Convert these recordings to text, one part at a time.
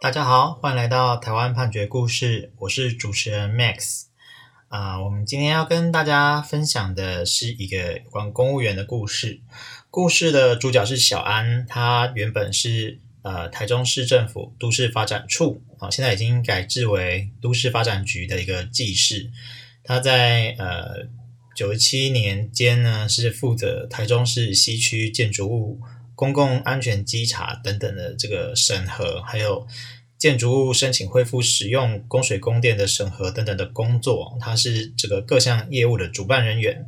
大家好，欢迎来到台湾判决故事，我是主持人 Max。啊、我们今天要跟大家分享的是一个有关公务员的故事。故事的主角是小安，他原本是呃台中市政府都市发展处啊、现在已经改制为都市发展局的一个技士。他在呃九十七年间呢，是负责台中市西区建筑物。公共安全稽查等等的这个审核，还有建筑物申请恢复使用供水供电的审核等等的工作，他是这个各项业务的主办人员。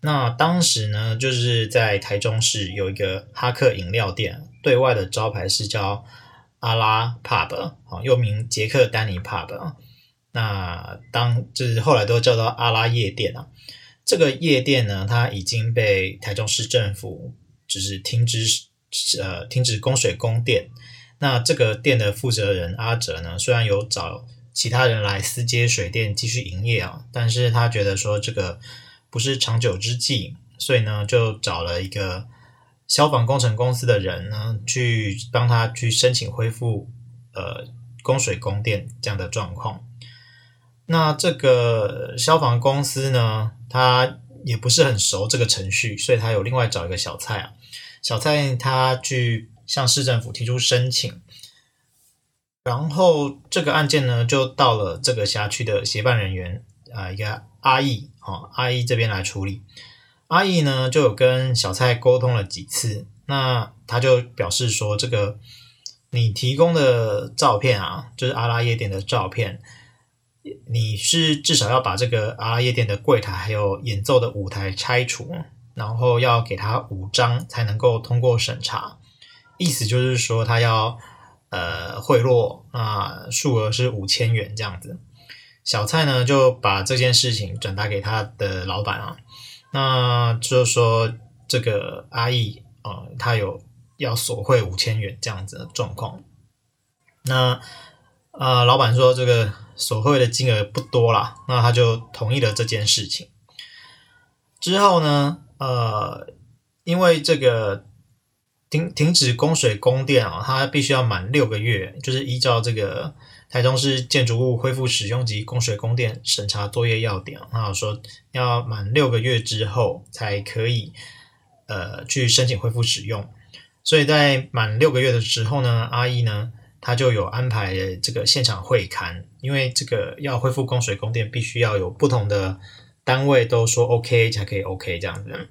那当时呢，就是在台中市有一个哈克饮料店，对外的招牌是叫阿拉 Pub 啊，又名杰克丹尼 Pub。那当就是后来都叫做阿拉夜店啊。这个夜店呢，它已经被台中市政府。就是停止呃停止供水供电，那这个店的负责人阿哲呢，虽然有找其他人来私接水电继续营业啊，但是他觉得说这个不是长久之计，所以呢就找了一个消防工程公司的人呢去帮他去申请恢复呃供水供电这样的状况。那这个消防公司呢，他也不是很熟这个程序，所以他有另外找一个小蔡啊。小蔡他去向市政府提出申请，然后这个案件呢就到了这个辖区的协办人员啊、一个阿义哦，阿义这边来处理。阿义呢就有跟小蔡沟通了几次，那他就表示说，这个你提供的照片啊，就是阿拉夜店的照片，你是至少要把这个阿拉夜店的柜台还有演奏的舞台拆除。然后要给他五张才能够通过审查，意思就是说他要呃贿赂，那数额是五千元这样子。小蔡呢就把这件事情转达给他的老板啊，那就是说这个阿义啊、呃，他有要索贿五千元这样子的状况。那啊、呃，老板说这个索贿的金额不多啦，那他就同意了这件事情。之后呢？呃，因为这个停停止供水供电啊，它必须要满六个月，就是依照这个台中市建筑物恢复使用及供水供电审查作业要点那，说要满六个月之后才可以呃去申请恢复使用，所以在满六个月的时候呢，阿义呢他就有安排这个现场会勘，因为这个要恢复供水供电，必须要有不同的。单位都说 OK 才可以 OK 这样子。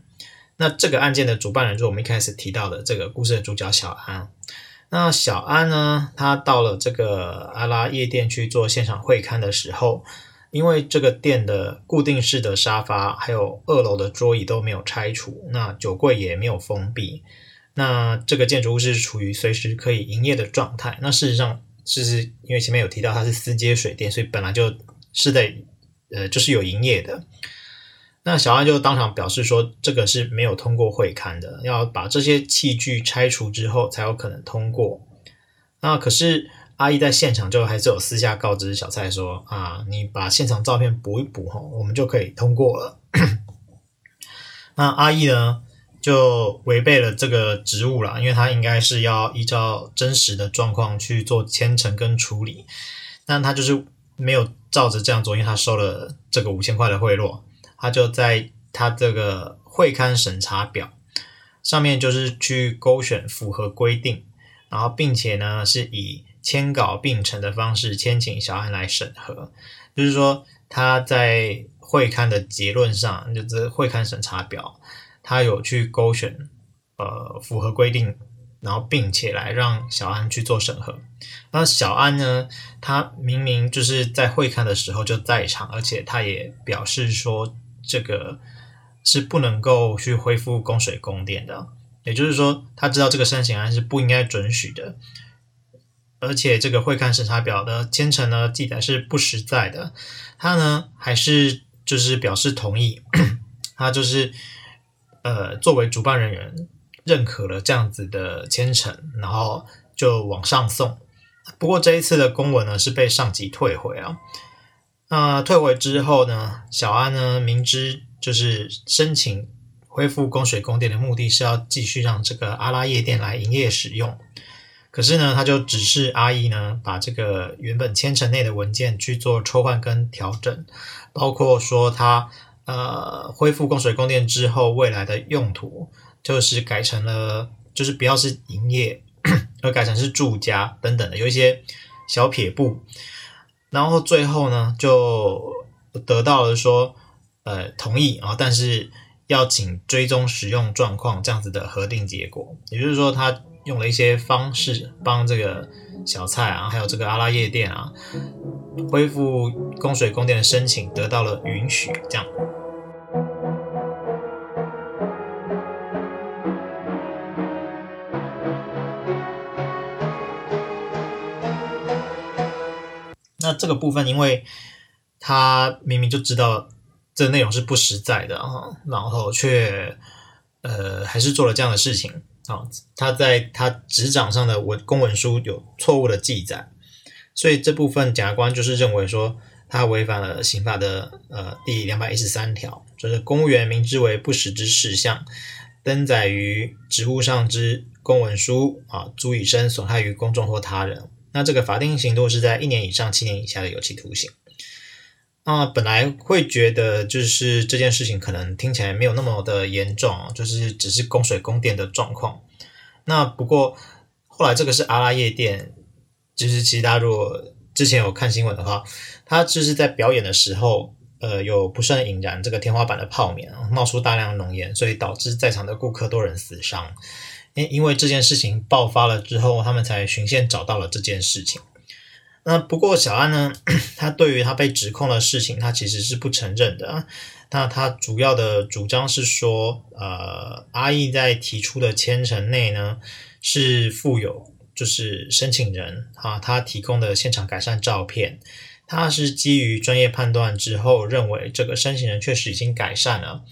那这个案件的主办人就是我们一开始提到的这个故事的主角小安。那小安呢，他到了这个阿拉夜店去做现场会勘的时候，因为这个店的固定式的沙发还有二楼的桌椅都没有拆除，那酒柜也没有封闭，那这个建筑物是处于随时可以营业的状态。那事实上，就是因为前面有提到它是私接水电，所以本来就是得。呃，就是有营业的，那小安就当场表示说，这个是没有通过会勘的，要把这些器具拆除之后才有可能通过。那可是阿义在现场就还是有私下告知小蔡说，啊，你把现场照片补一补哈，我们就可以通过了。那阿义呢，就违背了这个职务了，因为他应该是要依照真实的状况去做签呈跟处理，但他就是。没有照着这样做，因为他收了这个五千块的贿赂，他就在他这个会刊审查表上面就是去勾选符合规定，然后并且呢是以签稿并呈的方式签请小安来审核，就是说他在会刊的结论上，就是会刊审查表，他有去勾选呃符合规定。然后，并且来让小安去做审核。那小安呢？他明明就是在会看的时候就在场，而且他也表示说，这个是不能够去恢复供水供电的。也就是说，他知道这个申请案是不应该准许的。而且，这个会看审查表的签呈呢，记载是不实在的。他呢，还是就是表示同意。他就是呃，作为主办人员。认可了这样子的签呈，然后就往上送。不过这一次的公文呢，是被上级退回啊。那退回之后呢，小安呢明知就是申请恢复供水供电的目的是要继续让这个阿拉夜店来营业使用，可是呢，他就指示阿义呢，把这个原本签呈内的文件去做抽换跟调整，包括说他呃恢复供水供电之后，未来的用途就是改成了，就是不要是营业，而改成是住家等等的，有一些小撇步，然后最后呢，就得到了说呃同意啊，但是要请追踪使用状况这样子的核定结果，也就是说他。用了一些方式帮这个小蔡啊，还有这个阿拉夜店啊，恢复供水供电的申请得到了允许，这样。这个部分，因为他明明就知道这内容是不实在的啊，然后却呃还是做了这样的事情。啊，他在他执掌上的文公文书有错误的记载，所以这部分检察官就是认为说他违反了刑法的呃第两百一十三条，就是公务员明知为不实之事项，登载于职务上之公文书啊，足以生损害于公众或他人。那这个法定刑度是在一年以上七年以下的有期徒刑。那本来会觉得，就是这件事情可能听起来没有那么的严重，就是只是供水供电的状况。那不过后来这个是阿拉夜店，就是其实大家如果之前有看新闻的话，他就是在表演的时候，呃，有不慎引燃这个天花板的泡棉，冒出大量浓烟，所以导致在场的顾客多人死伤。因因为这件事情爆发了之后，他们才循线找到了这件事情。那不过小安呢，他对于他被指控的事情，他其实是不承认的。那他主要的主张是说，呃，阿义在提出的签呈内呢，是附有就是申请人啊，他提供的现场改善照片，他是基于专业判断之后，认为这个申请人确实已经改善了，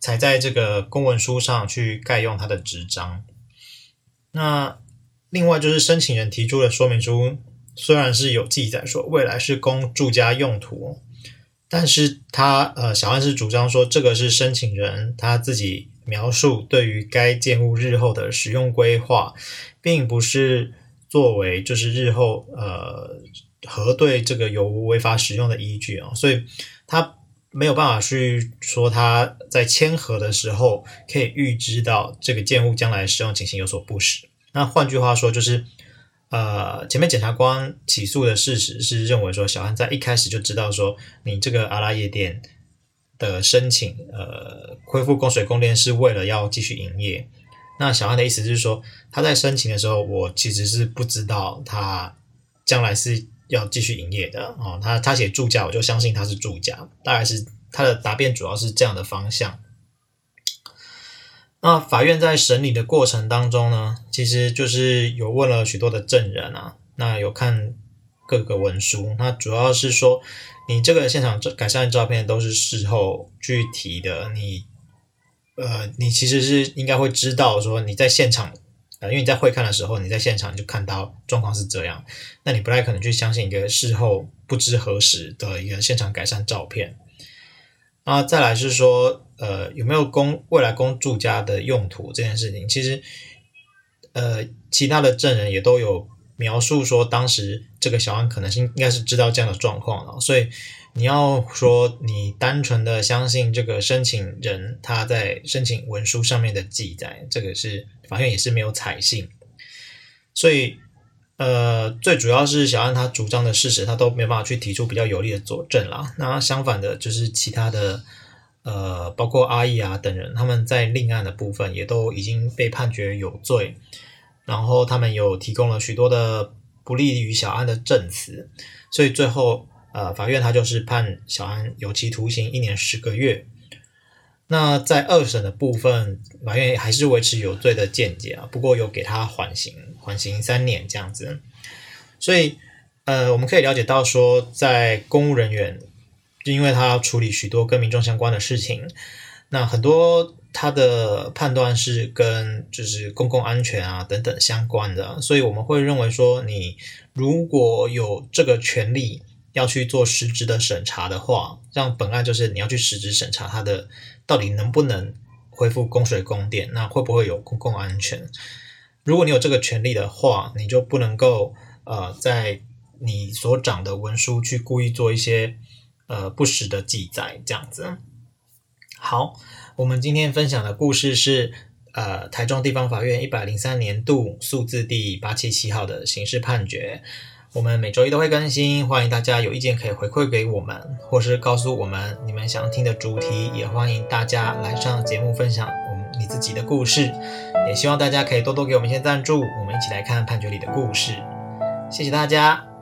才在这个公文书上去盖用他的纸章。那另外就是申请人提出的说明书。虽然是有记载说未来是供住家用途，但是他呃小安是主张说这个是申请人他自己描述对于该建物日后的使用规划，并不是作为就是日后呃核对这个有无违法使用的依据啊，所以他没有办法去说他在签合的时候可以预知到这个建物将来使用情形有所不实。那换句话说就是。呃，前面检察官起诉的事实是认为说，小安在一开始就知道说，你这个阿拉夜店的申请，呃，恢复供水供电是为了要继续营业。那小安的意思就是说，他在申请的时候，我其实是不知道他将来是要继续营业的哦。他他写住家，我就相信他是住家，大概是他的答辩主要是这样的方向。那法院在审理的过程当中呢，其实就是有问了许多的证人啊，那有看各个文书，那主要是说你这个现场改善照片都是事后具体的，你呃，你其实是应该会知道说你在现场，呃，因为你在会看的时候，你在现场就看到状况是这样，那你不太可能去相信一个事后不知何时的一个现场改善照片。那再来是说，呃，有没有供未来供住家的用途这件事情，其实，呃，其他的证人也都有描述说，当时这个小安可能是应该是知道这样的状况了，所以你要说你单纯的相信这个申请人他在申请文书上面的记载，这个是法院也是没有采信，所以。呃，最主要是小安他主张的事实，他都没办法去提出比较有力的佐证啦。那相反的，就是其他的，呃，包括阿义啊等人，他们在另案的部分也都已经被判决有罪，然后他们有提供了许多的不利于小安的证词，所以最后，呃，法院他就是判小安有期徒刑一年十个月。那在二审的部分，法院还是维持有罪的见解啊，不过有给他缓刑，缓刑三年这样子。所以，呃，我们可以了解到说，在公务人员，就因为他要处理许多跟民众相关的事情，那很多他的判断是跟就是公共安全啊等等相关的，所以我们会认为说，你如果有这个权利要去做实质的审查的话，像本案就是你要去实质审查他的。到底能不能恢复供水供电？那会不会有公共安全？如果你有这个权利的话，你就不能够呃，在你所长的文书去故意做一些呃不实的记载，这样子。好，我们今天分享的故事是呃台中地方法院一百零三年度诉字第八七七号的刑事判决。我们每周一都会更新，欢迎大家有意见可以回馈给我们，或是告诉我们你们想听的主题，也欢迎大家来上节目分享我们你自己的故事。也希望大家可以多多给我们一些赞助，我们一起来看判决里的故事。谢谢大家。